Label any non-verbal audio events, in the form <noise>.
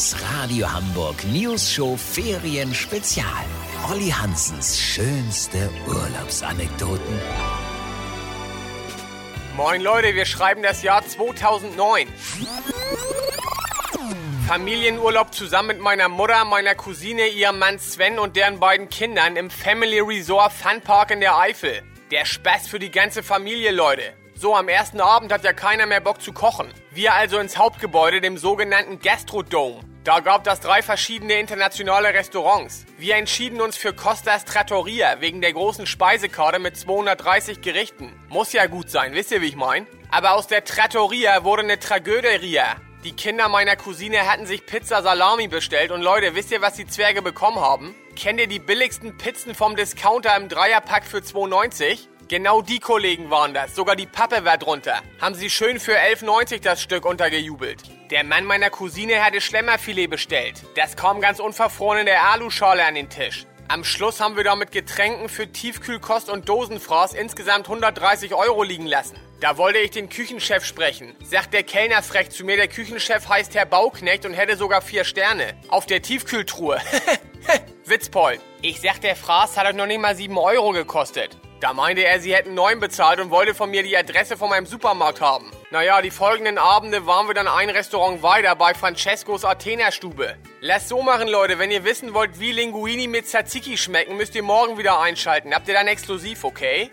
Das Radio Hamburg News Show Ferien Spezial. Olli Hansens schönste Urlaubsanekdoten. Moin Leute, wir schreiben das Jahr 2009. Familienurlaub zusammen mit meiner Mutter, meiner Cousine, ihrem Mann Sven und deren beiden Kindern im Family Resort Funpark in der Eifel. Der Spaß für die ganze Familie, Leute. So, am ersten Abend hat ja keiner mehr Bock zu kochen. Wir also ins Hauptgebäude, dem sogenannten Gastrodome. Da gab es drei verschiedene internationale Restaurants. Wir entschieden uns für Costas Trattoria wegen der großen Speisekarte mit 230 Gerichten. Muss ja gut sein, wisst ihr, wie ich mein? Aber aus der Trattoria wurde eine Tragöderia. Die Kinder meiner Cousine hatten sich Pizza Salami bestellt und Leute, wisst ihr, was die Zwerge bekommen haben? Kennt ihr die billigsten Pizzen vom Discounter im Dreierpack für 2,90? Genau die Kollegen waren das. Sogar die Pappe war drunter. Haben sie schön für 11,90 das Stück untergejubelt. Der Mann meiner Cousine hatte Schlemmerfilet bestellt. Das kam ganz unverfroren in der Aluschale an den Tisch. Am Schluss haben wir da mit Getränken für Tiefkühlkost und Dosenfraß insgesamt 130 Euro liegen lassen. Da wollte ich den Küchenchef sprechen. Sagt der Kellner frech zu mir, der Küchenchef heißt Herr Bauknecht und hätte sogar vier Sterne. Auf der Tiefkühltruhe. <laughs> Witzpoll. Ich sag, der Fraß hat euch noch nicht mal 7 Euro gekostet. Da meinte er, sie hätten neun bezahlt und wollte von mir die Adresse von meinem Supermarkt haben. Naja, die folgenden Abende waren wir dann ein Restaurant weiter bei Francescos Athena-Stube. Lasst so machen, Leute. Wenn ihr wissen wollt, wie Linguini mit Tzatziki schmecken, müsst ihr morgen wieder einschalten. Habt ihr dann exklusiv, okay?